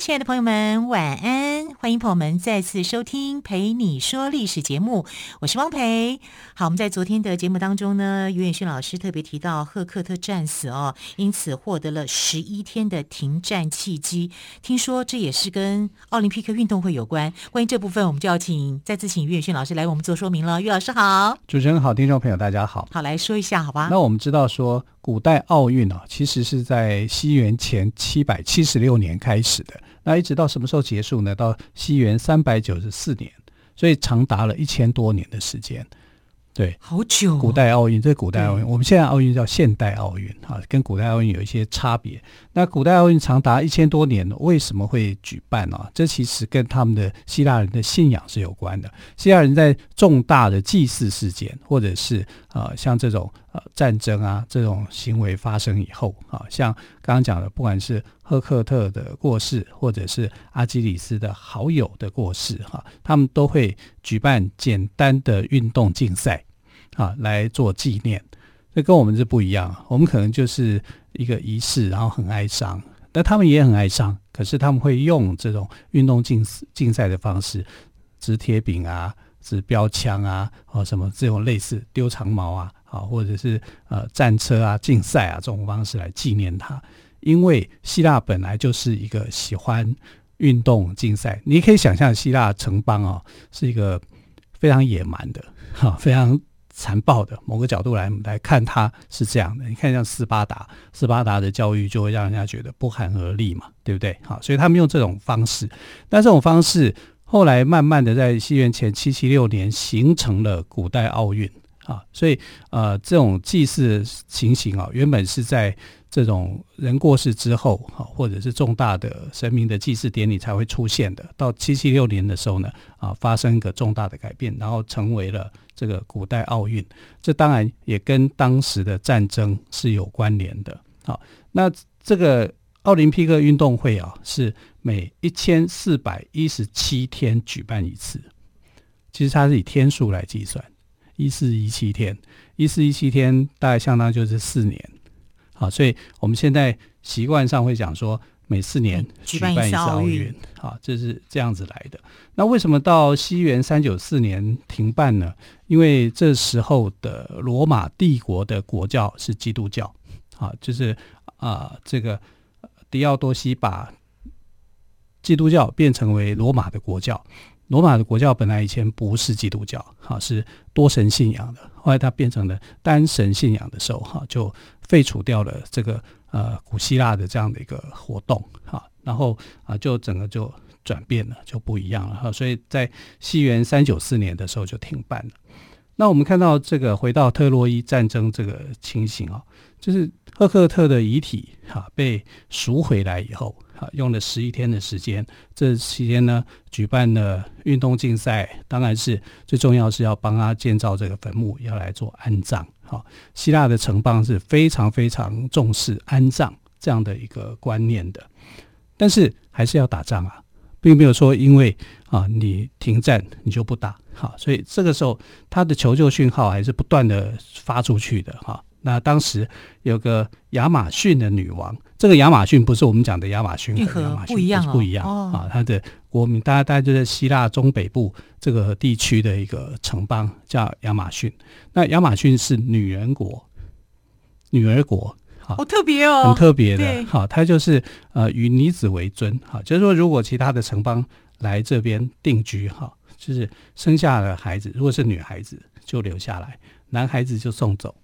亲爱的朋友们，晚安！欢迎朋友们再次收听《陪你说历史》节目，我是汪培。好，我们在昨天的节目当中呢，于远逊老师特别提到赫克特战死哦，因此获得了十一天的停战契机。听说这也是跟奥林匹克运动会有关。关于这部分，我们就要请再次请于远逊老师来为我们做说明了。于老师好，主持人好，听众朋友大家好。好，来说一下好吧？那我们知道说，古代奥运啊，其实是在西元前七百七十六年开始。的，那一直到什么时候结束呢？到西元三百九十四年，所以长达了一千多年的时间。对，好久、哦。古代奥运，这古代奥运，我们现在奥运叫现代奥运啊，跟古代奥运有一些差别。那古代奥运长达一千多年，为什么会举办呢？这其实跟他们的希腊人的信仰是有关的。希腊人在重大的祭祀事件，或者是呃像这种呃战争啊这种行为发生以后啊，像刚刚讲的，不管是赫克特的过世，或者是阿基里斯的好友的过世，哈，他们都会举办简单的运动竞赛，啊，来做纪念。这跟我们是不一样，我们可能就是。一个仪式，然后很哀伤，但他们也很哀伤。可是他们会用这种运动竞竞赛的方式，掷铁饼啊，掷标枪啊，哦什么这种类似丢长矛啊，啊或者是呃战车啊竞赛啊这种方式来纪念他。因为希腊本来就是一个喜欢运动竞赛，你可以想象希腊城邦啊是一个非常野蛮的，哈非常。残暴的某个角度来来看，它是这样的。你看，像斯巴达，斯巴达的教育就会让人家觉得不寒而栗嘛，对不对？好，所以他们用这种方式。那这种方式后来慢慢的在西元前七七六年形成了古代奥运啊。所以呃，这种祭祀情形啊，原本是在。这种人过世之后，哈，或者是重大的神明的祭祀典礼才会出现的。到七七六年的时候呢，啊，发生一个重大的改变，然后成为了这个古代奥运。这当然也跟当时的战争是有关联的。好，那这个奥林匹克运动会啊，是每一千四百一十七天举办一次。其实它是以天数来计算，一四一七天，一四一七天大概相当就是四年。好，所以我们现在习惯上会讲说，每四年举办一次奥运，啊，这是这样子来的。那为什么到西元三九四年停办呢？因为这时候的罗马帝国的国教是基督教，啊，就是啊，这个狄奥多西把基督教变成为罗马的国教。罗马的国教本来以前不是基督教，哈，是多神信仰的。后来它变成了单神信仰的时候，哈，就废除掉了这个呃古希腊的这样的一个活动，哈，然后啊就整个就转变了，就不一样了，哈。所以在西元三九四年的时候就停办了。那我们看到这个回到特洛伊战争这个情形啊，就是赫克特的遗体哈被赎回来以后。啊，用了十一天的时间，这期间呢，举办了运动竞赛，当然是最重要是要帮他建造这个坟墓，要来做安葬。好，希腊的城邦是非常非常重视安葬这样的一个观念的，但是还是要打仗啊，并没有说因为啊你停战你就不打。哈，所以这个时候他的求救讯号还是不断的发出去的哈。那当时有个亚马逊的女王，这个亚马逊不是我们讲的亚马逊，和亚马逊不一样，哦，不一样啊。它的国民，大家大家就在希腊中北部这个地区的一个城邦叫亚马逊。那亚马逊是女人国，女儿国，好特别哦，很特别的。好，他就是呃以女子为尊，哈，就是说如果其他的城邦来这边定居，哈，就是生下了孩子，如果是女孩子就留下来，男孩子就送走。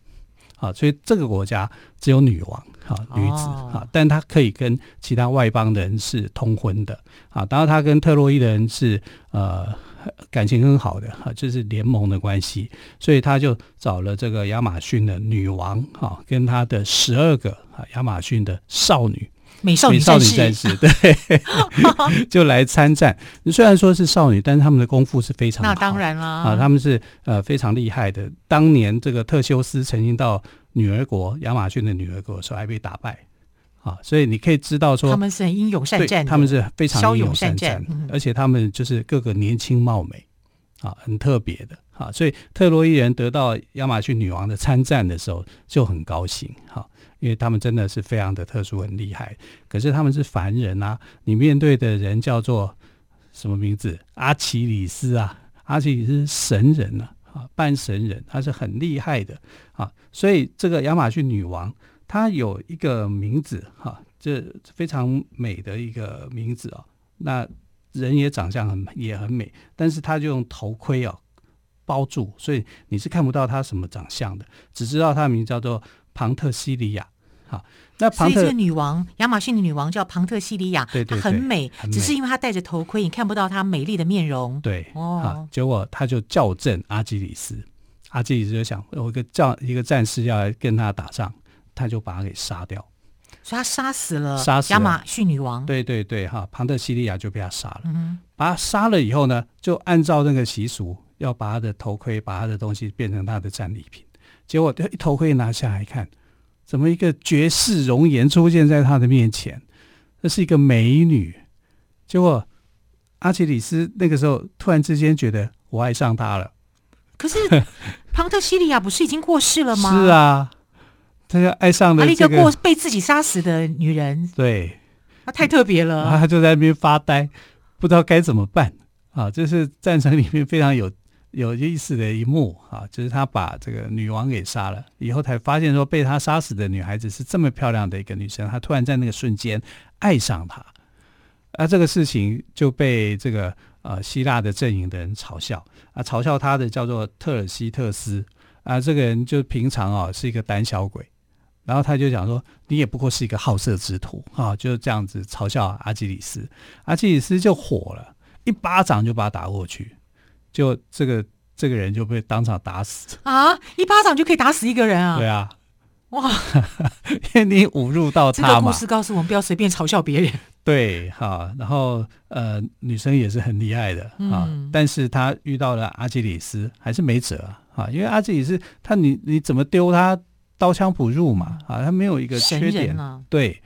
啊，所以这个国家只有女王，哈，女子，哈，但她可以跟其他外邦人是通婚的，啊，当然她跟特洛伊的人是呃 感情很好的，哈，就是联盟的关系，所以他就找了这个亚马逊的女王，哈，跟他的十二个啊亚马逊的少女，美少女战士，士对，就来参战。虽然说是少女，但是他们的功夫是非常好，那当然啦。啊，他们是呃非常厉害的。当年这个特修斯曾经到女儿国亚马逊的女儿国的时候，还被打败啊，所以你可以知道说他们是很英勇善战，他们是非常英勇善战，而且他们就是各个年轻貌美啊，很特别的啊。所以特洛伊人得到亚马逊女王的参战的时候就很高兴哈。啊因为他们真的是非常的特殊，很厉害。可是他们是凡人啊，你面对的人叫做什么名字？阿奇里斯啊，阿奇里斯神人啊，啊，半神人，他是很厉害的啊。所以这个亚马逊女王，她有一个名字哈，这非常美的一个名字啊。那人也长相很也很美，但是她就用头盔哦包住，所以你是看不到她什么长相的，只知道她的名字叫做。庞特西里亚，好，那庞特所以这个女王，亚马逊的女王叫庞特西里亚，对对对，她很美，很美，只是因为她戴着头盔，你看不到她美丽的面容。对，哦，好，结果他就校正阿基里斯，阿基里斯就想，有一个叫一个战士要来跟他打仗，他就把他给杀掉，所以他杀死了杀死了亚马逊女王。对对对，哈，庞特西利亚就被他杀了，嗯，把他杀了以后呢，就按照那个习俗，要把他的头盔，把他的东西变成他的战利品，结果一头盔拿下来看。怎么一个绝世容颜出现在他的面前？那是一个美女。结果阿奇里斯那个时候突然之间觉得我爱上她了。可是庞特西利亚不是已经过世了吗？是啊，他就爱上了一个过被自己杀死的女人。对，她太特别了。他就在那边发呆，不知道该怎么办啊！这是战争里面非常有。有意思的一幕啊，就是他把这个女王给杀了以后，才发现说被他杀死的女孩子是这么漂亮的一个女生，他突然在那个瞬间爱上她，啊，这个事情就被这个呃希腊的阵营的人嘲笑啊，嘲笑他的叫做特尔西特斯啊，这个人就平常啊是一个胆小鬼，然后他就讲说你也不过是一个好色之徒啊，就这样子嘲笑阿基里斯，阿基里斯就火了，一巴掌就把他打过去。就这个这个人就被当场打死啊！一巴掌就可以打死一个人啊？对啊，哇！因为你侮辱到他嘛。这个故事告诉我们，不要随便嘲笑别人。对，哈，然后呃，女生也是很厉害的啊，嗯、但是她遇到了阿基里斯，还是没辙啊，因为阿基里斯他你你怎么丢他刀枪不入嘛啊，他没有一个缺点啊。对，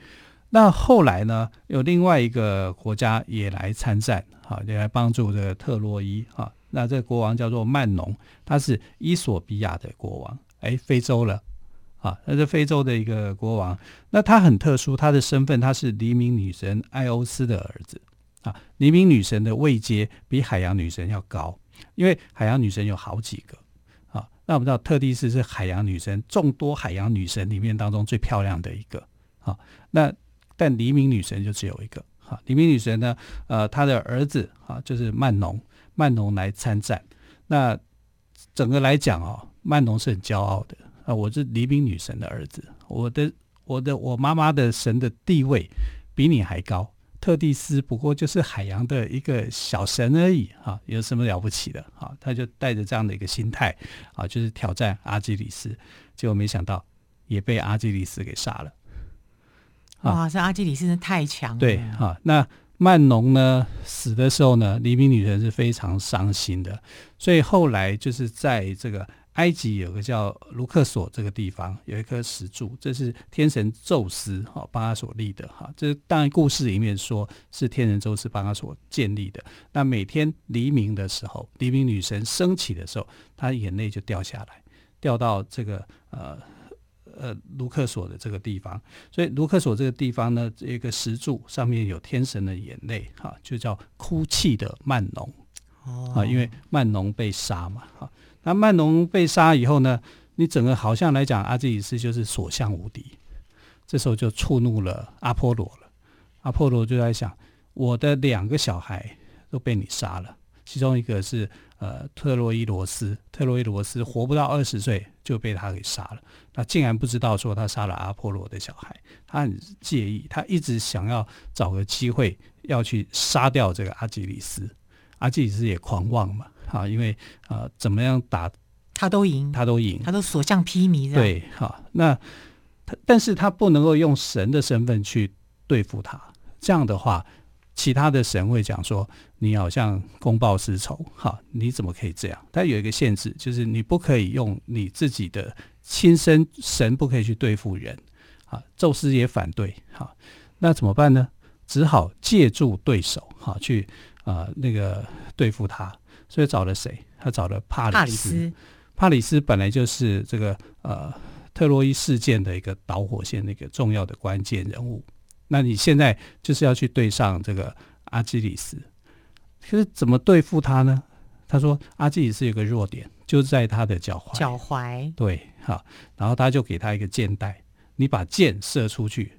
那后来呢，有另外一个国家也来参战，啊，也来帮助这个特洛伊啊。那这个国王叫做曼农，他是伊索比亚的国王，哎，非洲了啊，那是非洲的一个国王。那他很特殊，他的身份他是黎明女神艾欧斯的儿子啊。黎明女神的位阶比海洋女神要高，因为海洋女神有好几个啊。那我们知道特蒂斯是海洋女神众多海洋女神里面当中最漂亮的一个啊。那但黎明女神就只有一个啊。黎明女神呢，呃，她的儿子啊就是曼农。曼农来参战，那整个来讲哦，曼农是很骄傲的啊！我是黎明女神的儿子，我的我的我妈妈的神的地位比你还高。特蒂斯不过就是海洋的一个小神而已啊，有什么了不起的啊？他就带着这样的一个心态啊，就是挑战阿基里斯，结果没想到也被阿基里斯给杀了。哇，这阿基里斯真的太强了。对啊，那。曼农呢死的时候呢，黎明女神是非常伤心的，所以后来就是在这个埃及有个叫卢克索这个地方有一颗石柱，这是天神宙斯哈帮他所立的哈。这当然故事里面说是天神宙斯帮他所建立的。那每天黎明的时候，黎明女神升起的时候，她眼泪就掉下来，掉到这个呃。呃，卢克索的这个地方，所以卢克索这个地方呢，这个石柱上面有天神的眼泪，哈，就叫哭泣的曼农，啊、哦，因为曼农被杀嘛，哈，那曼农被杀以后呢，你整个好像来讲，阿基里斯就是所向无敌，这时候就触怒了阿波罗了，阿波罗就在想，我的两个小孩都被你杀了。其中一个是呃特洛伊罗斯，特洛伊罗斯活不到二十岁就被他给杀了。那竟然不知道说他杀了阿波罗的小孩，他很介意，他一直想要找个机会要去杀掉这个阿基里斯。阿基里斯也狂妄嘛，啊，因为啊、呃、怎么样打他都赢，他都赢，他都所向披靡。对，好，那他但是他不能够用神的身份去。对付他。这样的话，其他的神会讲说，你好像公报私仇，哈，你怎么可以这样？但有一个限制，就是你不可以用你自己的亲身神，不可以去对付人，啊，宙斯也反对，哈，那怎么办呢？只好借助对手，哈，去啊、呃、那个对付他。所以找了谁？他找了帕里斯。帕里斯，帕里斯本来就是这个呃特洛伊事件的一个导火线，那个重要的关键人物。那你现在就是要去对上这个阿基里斯，可是怎么对付他呢？他说阿基里斯有个弱点，就在他的脚踝。脚踝。对，好，然后他就给他一个箭袋，你把箭射出去，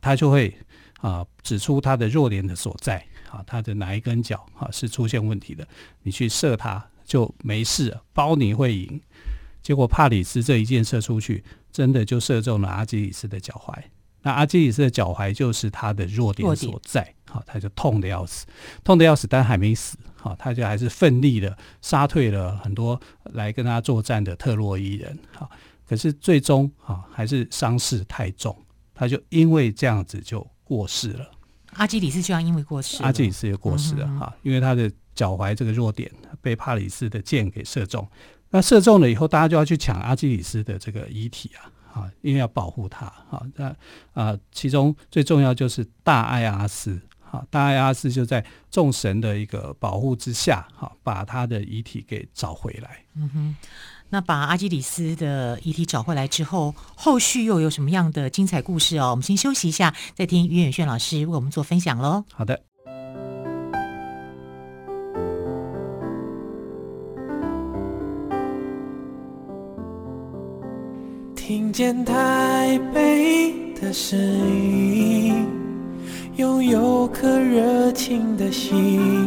他就会啊指出他的弱点的所在，啊，他的哪一根脚啊是出现问题的，你去射他就没事，包你会赢。结果帕里斯这一箭射出去，真的就射中了阿基里斯的脚踝。那阿基里斯的脚踝就是他的弱点所在，好，他就痛得要死，痛得要死，但还没死，好，他就还是奋力的杀退了很多来跟他作战的特洛伊人，好，可是最终啊还是伤势太重，他就因为这样子就过世了。阿基里斯就要因为过世，阿基里斯也过世了哈，因为他的脚踝这个弱点被帕里斯的箭给射中，那射中了以后，大家就要去抢阿基里斯的这个遗体啊。啊，因为要保护他，好，那啊，其中最重要就是大爱阿斯，好，大爱阿斯就在众神的一个保护之下，好，把他的遗体给找回来。嗯哼，那把阿基里斯的遗体找回来之后，后续又有什么样的精彩故事哦？我们先休息一下，再听于远炫老师为我们做分享喽。好的。听见台北的声音，拥有颗热情的心，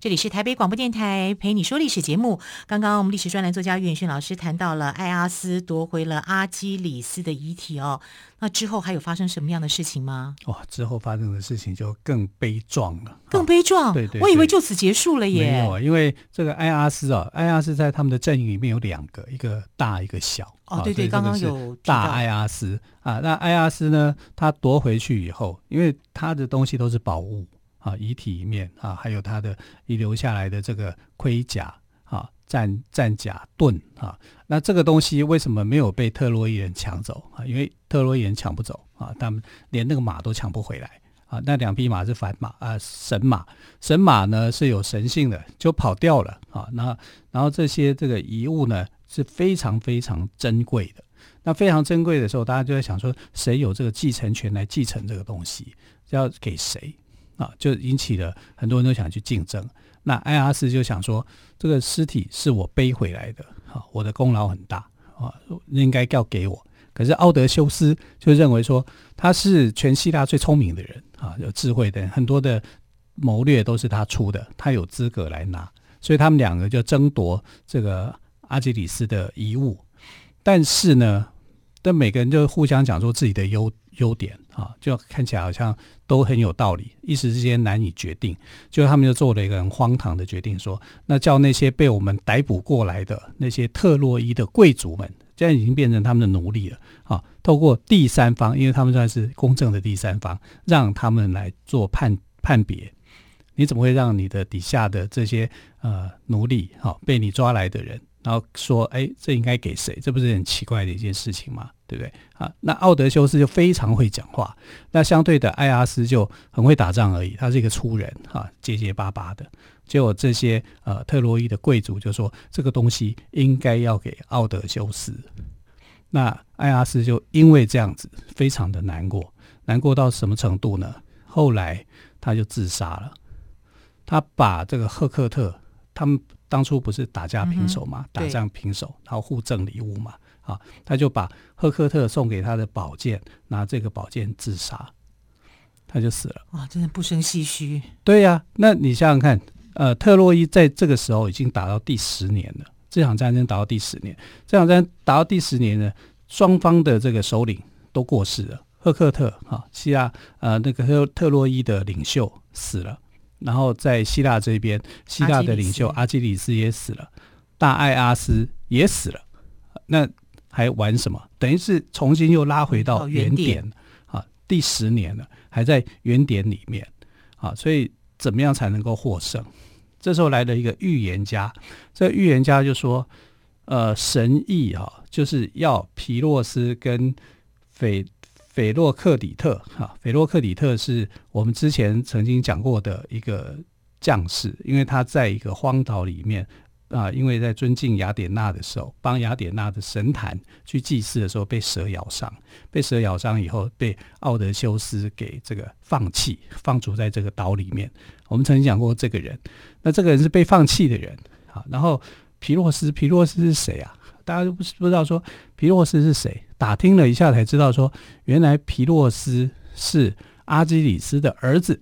这里是台北广播电台陪你说历史节目。刚刚我们历史专栏作家岳远逊老师谈到了艾阿斯夺回了阿基里斯的遗体哦。那之后还有发生什么样的事情吗？哇，之后发生的事情就更悲壮了，更悲壮。对，对对，我以为就此结束了耶。没有，因为这个艾阿斯啊，艾阿斯在他们的阵营里面有两个，一个大，一个小。哦，对对，刚刚有大艾阿斯啊。那艾阿斯呢，他夺回去以后，因为他的东西都是宝物。啊，遗体里面啊，还有他的遗留下来的这个盔甲啊，战战甲盾啊，那这个东西为什么没有被特洛伊人抢走啊？因为特洛伊人抢不走啊，他们连那个马都抢不回来啊。那两匹马是凡马啊，神马，神马呢是有神性的，就跑掉了啊。那然后这些这个遗物呢是非常非常珍贵的。那非常珍贵的时候，大家就在想说，谁有这个继承权来继承这个东西，要给谁？啊，就引起了很多人都想去竞争。那爱阿斯就想说，这个尸体是我背回来的，啊，我的功劳很大啊，应该要给我。可是奥德修斯就认为说，他是全希腊最聪明的人啊，有智慧的人，很多的谋略都是他出的，他有资格来拿。所以他们两个就争夺这个阿基里斯的遗物。但是呢，但每个人就互相讲说自己的优优点啊，就看起来好像都很有道理，一时之间难以决定。就他们就做了一个很荒唐的决定，说那叫那些被我们逮捕过来的那些特洛伊的贵族们，现在已经变成他们的奴隶了啊。透过第三方，因为他们算是公正的第三方，让他们来做判判别。你怎么会让你的底下的这些呃奴隶，哈、啊，被你抓来的人？然后说，哎，这应该给谁？这不是很奇怪的一件事情吗？对不对？啊，那奥德修斯就非常会讲话，那相对的，爱阿斯就很会打仗而已。他是一个粗人，哈、结结巴巴的。结果这些呃特洛伊的贵族就说，这个东西应该要给奥德修斯。那爱阿斯就因为这样子，非常的难过，难过到什么程度呢？后来他就自杀了。他把这个赫克特他们。当初不是打架平手嘛，打仗平手，然后互赠礼物嘛，啊，他就把赫克特送给他的宝剑，拿这个宝剑自杀，他就死了。哇，真的不生唏嘘。对呀、啊，那你想想看，呃，特洛伊在这个时候已经打到第十年了，这场战争打到第十年，这场战争打到第十年呢，双方的这个首领都过世了，赫克特哈希腊呃那个特特洛伊的领袖死了。然后在希腊这边，希腊的领袖阿基里斯也死了，大爱阿斯也死了，那还玩什么？等于是重新又拉回到原点啊！第十年了，还在原点里面啊！所以怎么样才能够获胜？这时候来了一个预言家，这个预言家就说：呃，神意啊，就是要皮洛斯跟斐。斐洛克里特，哈，斐洛克里特是我们之前曾经讲过的一个将士，因为他在一个荒岛里面啊，因为在尊敬雅典娜的时候，帮雅典娜的神坛去祭祀的时候被蛇咬伤，被蛇咬伤以后被奥德修斯给这个放弃，放逐在这个岛里面。我们曾经讲过这个人，那这个人是被放弃的人，啊，然后皮洛斯，皮洛斯是谁啊？大家都不不知道说皮洛斯是谁，打听了一下才知道说，原来皮洛斯是阿基里斯的儿子。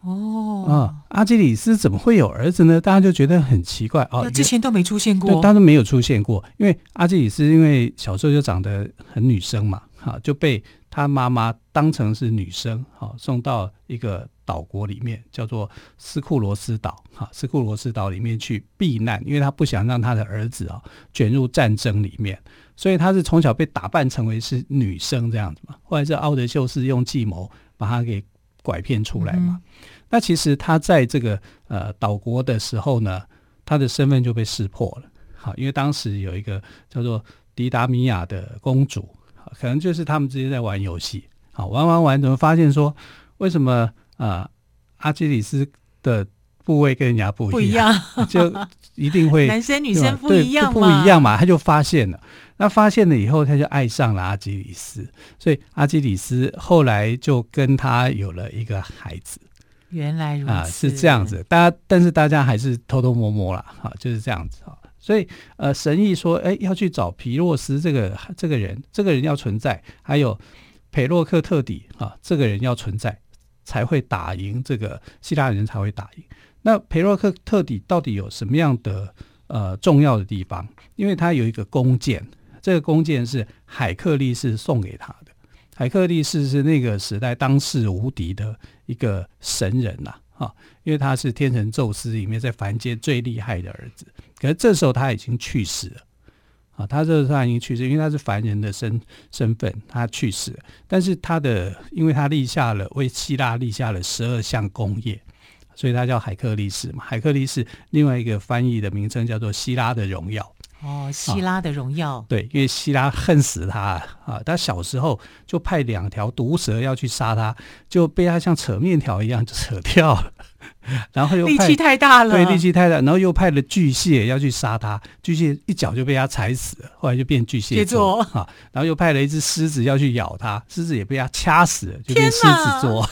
哦，啊、嗯，阿基里斯怎么会有儿子呢？大家就觉得很奇怪哦，之前都没出现过，对，他都没有出现过，因为阿基里斯因为小时候就长得很女生嘛，哈，就被他妈妈当成是女生，好，送到一个。岛国里面叫做斯库罗斯岛，哈，斯库罗斯岛里面去避难，因为他不想让他的儿子啊卷入战争里面，所以他是从小被打扮成为是女生这样子嘛。后来是奥德修斯用计谋把他给拐骗出来嘛。嗯、那其实他在这个呃岛国的时候呢，他的身份就被识破了，好，因为当时有一个叫做迪达米亚的公主，可能就是他们之间在玩游戏，好，玩玩玩，怎么发现说为什么？啊，阿基里斯的部位跟人家不一样，一样 就一定会 男生女生不一样嘛，不一样嘛，他就发现了。那发现了以后，他就爱上了阿基里斯，所以阿基里斯后来就跟他有了一个孩子。原来如此，啊，是这样子。大家，但是大家还是偷偷摸摸啦，哈，就是这样子哈。所以，呃，神意说，哎，要去找皮洛斯这个这个人，这个人要存在，还有裴洛克特底啊，这个人要存在。才会打赢这个希腊人才会打赢。那裴洛克特底到底有什么样的呃重要的地方？因为他有一个弓箭，这个弓箭是海克力士送给他的。海克力士是那个时代当世无敌的一个神人呐，啊因为他是天神宙斯里面在凡间最厉害的儿子。可是这时候他已经去世了。啊，他这时候他已经去世，因为他是凡人的身身份，他去世了。但是他的，因为他立下了为希腊立下了十二项功业，所以他叫海克力士嘛。海克力士另外一个翻译的名称叫做希拉的荣耀。哦，希拉的荣耀。对，因为希拉恨死他啊，他小时候就派两条毒蛇要去杀他，就被他像扯面条一样 就扯掉了。然后又力气太大了，对，力气太大，然后又派了巨蟹要去杀他，巨蟹一脚就被他踩死了，后来就变巨蟹座啊。然后又派了一只狮子要去咬他，狮子也被他掐死了，就变狮子座。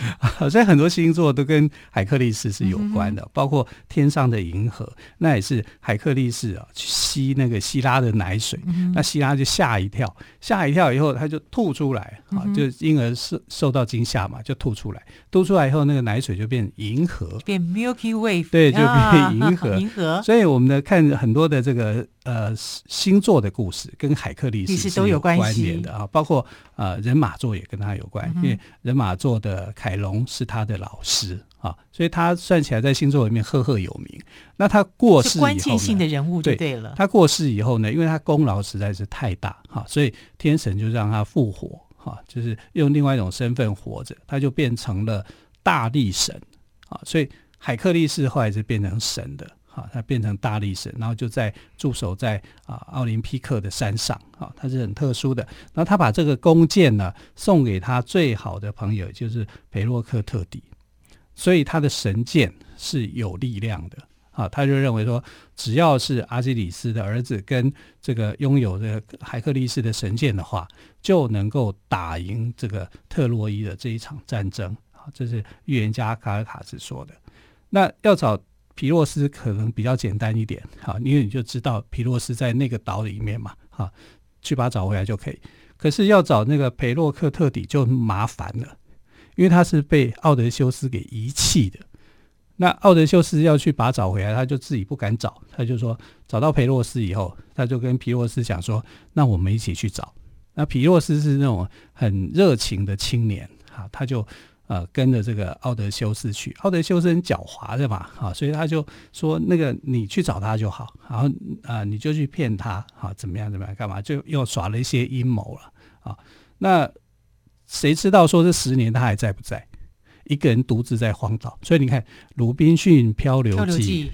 好像很多星座都跟海克力士是有关的，嗯、包括天上的银河，那也是海克力士啊去吸那个希拉的奶水，嗯、那希拉就吓一跳，吓一跳以后他就吐出来啊，就婴儿受受到惊吓嘛，就吐出来，吐出来以后那个奶水就变银河，变 Milky Way，对，就变银河，啊、银河。所以我们的看很多的这个呃星座的故事跟海克力士都有关联的啊，包括呃人马座也跟他有关，嗯、因为人马座的凯龙是他的老师啊，所以他算起来在星座里面赫赫有名。那他过世以后，关键性的人物就对了。他过世以后呢，因为他功劳实在是太大哈，所以天神就让他复活哈，就是用另外一种身份活着，他就变成了大力神啊。所以海克力士后来是变成神的。好，他变成大力神，然后就在驻守在啊奥林匹克的山上。啊，他是很特殊的。然后他把这个弓箭呢送给他最好的朋友，就是裴洛克特底，所以他的神箭是有力量的。啊，他就认为说，只要是阿基里斯的儿子跟这个拥有这个海克力斯的神箭的话，就能够打赢这个特洛伊的这一场战争。啊，这是预言家卡尔卡斯说的。那要找。皮洛斯可能比较简单一点，好，因为你就知道皮洛斯在那个岛里面嘛，好，去把他找回来就可以。可是要找那个裴洛克特底就麻烦了，因为他是被奥德修斯给遗弃的。那奥德修斯要去把他找回来，他就自己不敢找，他就说找到裴洛斯以后，他就跟皮洛斯讲说：“那我们一起去找。”那皮洛斯是那种很热情的青年哈，他就。呃，跟着这个奥德修斯去，奥德修斯很狡猾的嘛，啊，所以他就说那个你去找他就好，然后啊、呃，你就去骗他，啊，怎么样怎么样，干嘛，就又耍了一些阴谋了，啊，那谁知道说这十年他还在不在？一个人独自在荒岛，所以你看《鲁滨逊漂流记》。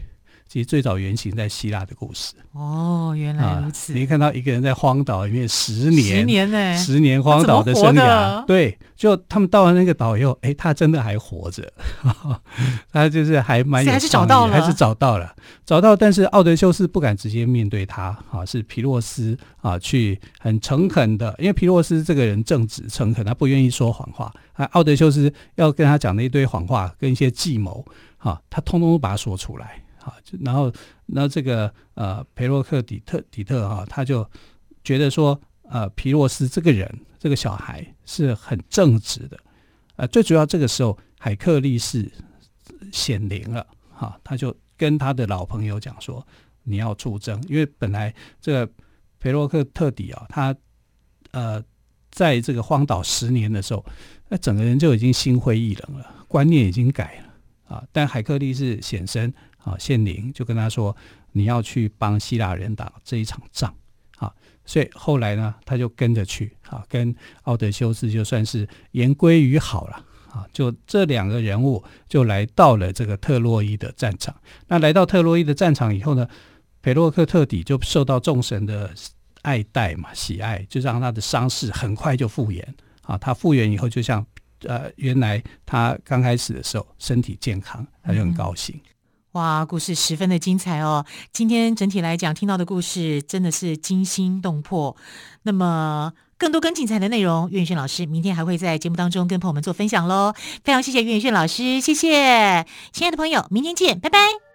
其实最早原型在希腊的故事哦，原来如此。啊、你看到一个人在荒岛里面十年，十年呢，十年荒岛的生涯，对，就他们到了那个岛以后，哎，他真的还活着，他就是还蛮有，还是找到了，还是找到了，找到。但是奥德修斯不敢直接面对他，啊，是皮洛斯啊，去很诚恳的，因为皮洛斯这个人正直诚恳，他不愿意说谎话。啊，奥德修斯要跟他讲的一堆谎话跟一些计谋，啊，他通通都把它说出来。啊，然后，那这个呃，裴洛克底特底特哈、他就觉得说，呃，皮洛斯这个人，这个小孩是很正直的，呃，最主要这个时候，海克力士显灵了，哈、啊，他就跟他的老朋友讲说，你要出征，因为本来这个裴洛克特底啊，他呃，在这个荒岛十年的时候，那整个人就已经心灰意冷了，观念已经改了啊，但海克力士显身。啊，献灵就跟他说：“你要去帮希腊人打这一场仗。”啊，所以后来呢，他就跟着去，啊，跟奥德修斯就算是言归于好了。啊，就这两个人物就来到了这个特洛伊的战场。那来到特洛伊的战场以后呢，裴洛克特底就受到众神的爱戴嘛，喜爱，就让他的伤势很快就复原。啊，他复原以后，就像呃，原来他刚开始的时候身体健康，他就很高兴。嗯哇，故事十分的精彩哦！今天整体来讲，听到的故事真的是惊心动魄。那么，更多更精彩的内容，岳云轩老师明天还会在节目当中跟朋友们做分享喽。非常谢谢岳云轩老师，谢谢，亲爱的朋友，明天见，拜拜。